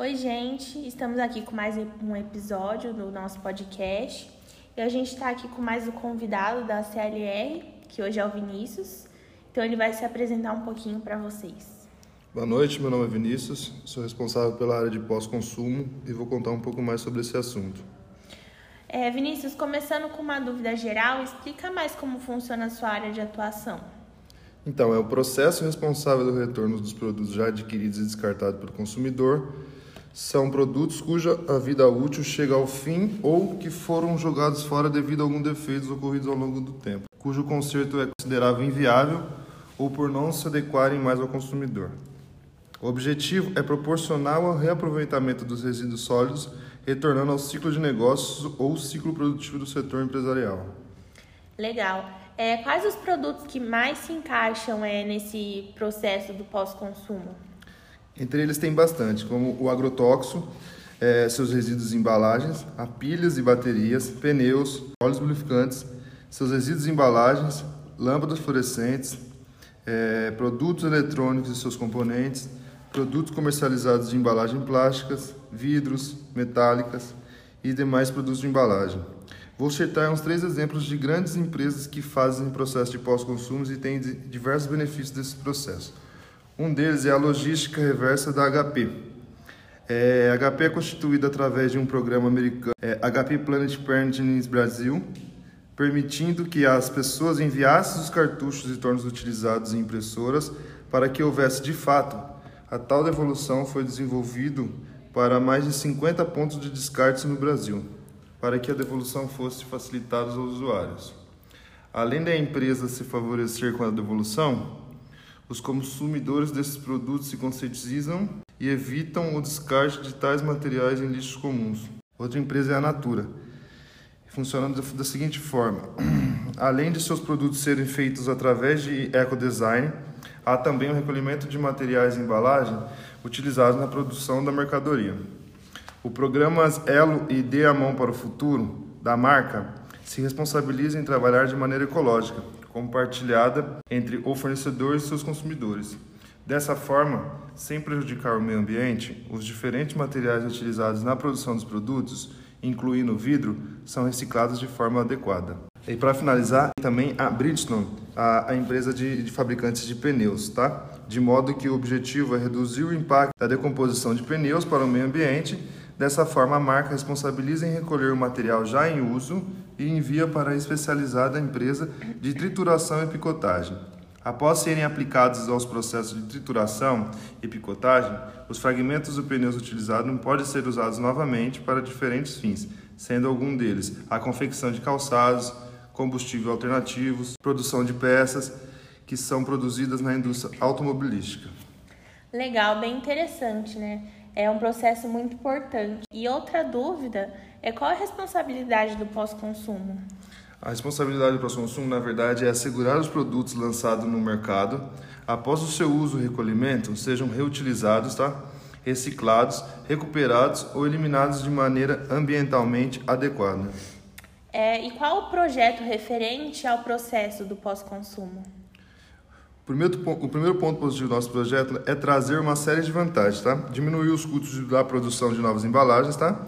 Oi, gente, estamos aqui com mais um episódio do nosso podcast e a gente está aqui com mais um convidado da CLR, que hoje é o Vinícius. Então, ele vai se apresentar um pouquinho para vocês. Boa noite, meu nome é Vinícius, sou responsável pela área de pós-consumo e vou contar um pouco mais sobre esse assunto. É, Vinícius, começando com uma dúvida geral, explica mais como funciona a sua área de atuação. Então, é o processo responsável do retorno dos produtos já adquiridos e descartados pelo consumidor. São produtos cuja a vida útil chega ao fim ou que foram jogados fora devido a algum defeito ocorridos ao longo do tempo, cujo conserto é considerável inviável ou por não se adequarem mais ao consumidor. O objetivo é proporcionar o reaproveitamento dos resíduos sólidos retornando ao ciclo de negócios ou ciclo produtivo do setor empresarial. Legal. É, quais os produtos que mais se encaixam é, nesse processo do pós-consumo? Entre eles tem bastante, como o agrotóxico, é, seus resíduos em embalagens, a pilhas e baterias, pneus, óleos lubrificantes, seus resíduos em embalagens, lâmpadas fluorescentes, é, produtos eletrônicos e seus componentes, produtos comercializados de embalagem plásticas, vidros, metálicas e demais produtos de embalagem. Vou citar uns três exemplos de grandes empresas que fazem processo de pós-consumos e têm diversos benefícios desse processo. Um deles é a logística reversa da HP. É, a HP é constituída através de um programa americano, é, HP Planet Parenting Brasil, permitindo que as pessoas enviassem os cartuchos e tornos utilizados em impressoras para que houvesse de fato a tal devolução foi desenvolvido para mais de 50 pontos de descarte no Brasil, para que a devolução fosse facilitada aos usuários. Além da empresa se favorecer com a devolução, os consumidores desses produtos se conscientizam e evitam o descarte de tais materiais em lixos comuns. Outra empresa é a Natura, funcionando da seguinte forma: além de seus produtos serem feitos através de ecodesign, Há também o recolhimento de materiais e embalagem utilizados na produção da mercadoria. O programa Elo e Dê a Mão para o Futuro da marca se responsabiliza em trabalhar de maneira ecológica, compartilhada entre o fornecedor e seus consumidores. Dessa forma, sem prejudicar o meio ambiente, os diferentes materiais utilizados na produção dos produtos, incluindo o vidro, são reciclados de forma adequada. E para finalizar, também a Bridgestone, a, a empresa de, de, fabricantes de pneus, tá? De modo que o objetivo é reduzir o impacto da decomposição de pneus para o meio ambiente. Dessa forma, a marca responsabiliza em recolher o material já em uso e envia para a especializada empresa de trituração e picotagem. Após serem aplicados aos processos de trituração e picotagem, os fragmentos do pneu utilizado não podem ser usados novamente para diferentes fins, sendo algum deles a confecção de calçados, combustível alternativos, produção de peças que são produzidas na indústria automobilística. Legal, bem interessante, né? É um processo muito importante. E outra dúvida é qual a responsabilidade do pós-consumo? A responsabilidade do pós-consumo, na verdade, é assegurar os produtos lançados no mercado, após o seu uso e recolhimento, sejam reutilizados, tá? reciclados, recuperados ou eliminados de maneira ambientalmente adequada. É, e qual o projeto referente ao processo do pós-consumo? O primeiro, o primeiro ponto positivo do nosso projeto é trazer uma série de vantagens, tá? Diminuir os custos da produção de novas embalagens, tá?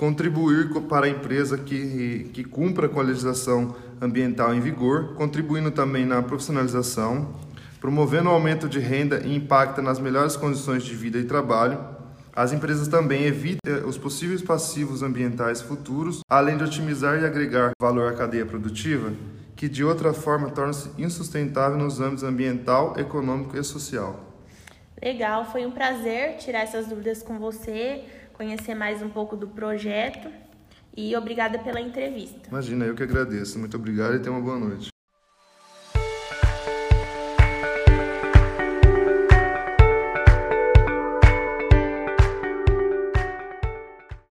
Contribuir para a empresa que, que cumpra com a legislação ambiental em vigor, contribuindo também na profissionalização, promovendo o aumento de renda e impacta nas melhores condições de vida e trabalho, as empresas também evitam os possíveis passivos ambientais futuros, além de otimizar e agregar valor à cadeia produtiva, que de outra forma torna-se insustentável nos âmbitos ambiental, econômico e social. Legal, foi um prazer tirar essas dúvidas com você, conhecer mais um pouco do projeto e obrigada pela entrevista. Imagina, eu que agradeço. Muito obrigado e tenha uma boa noite.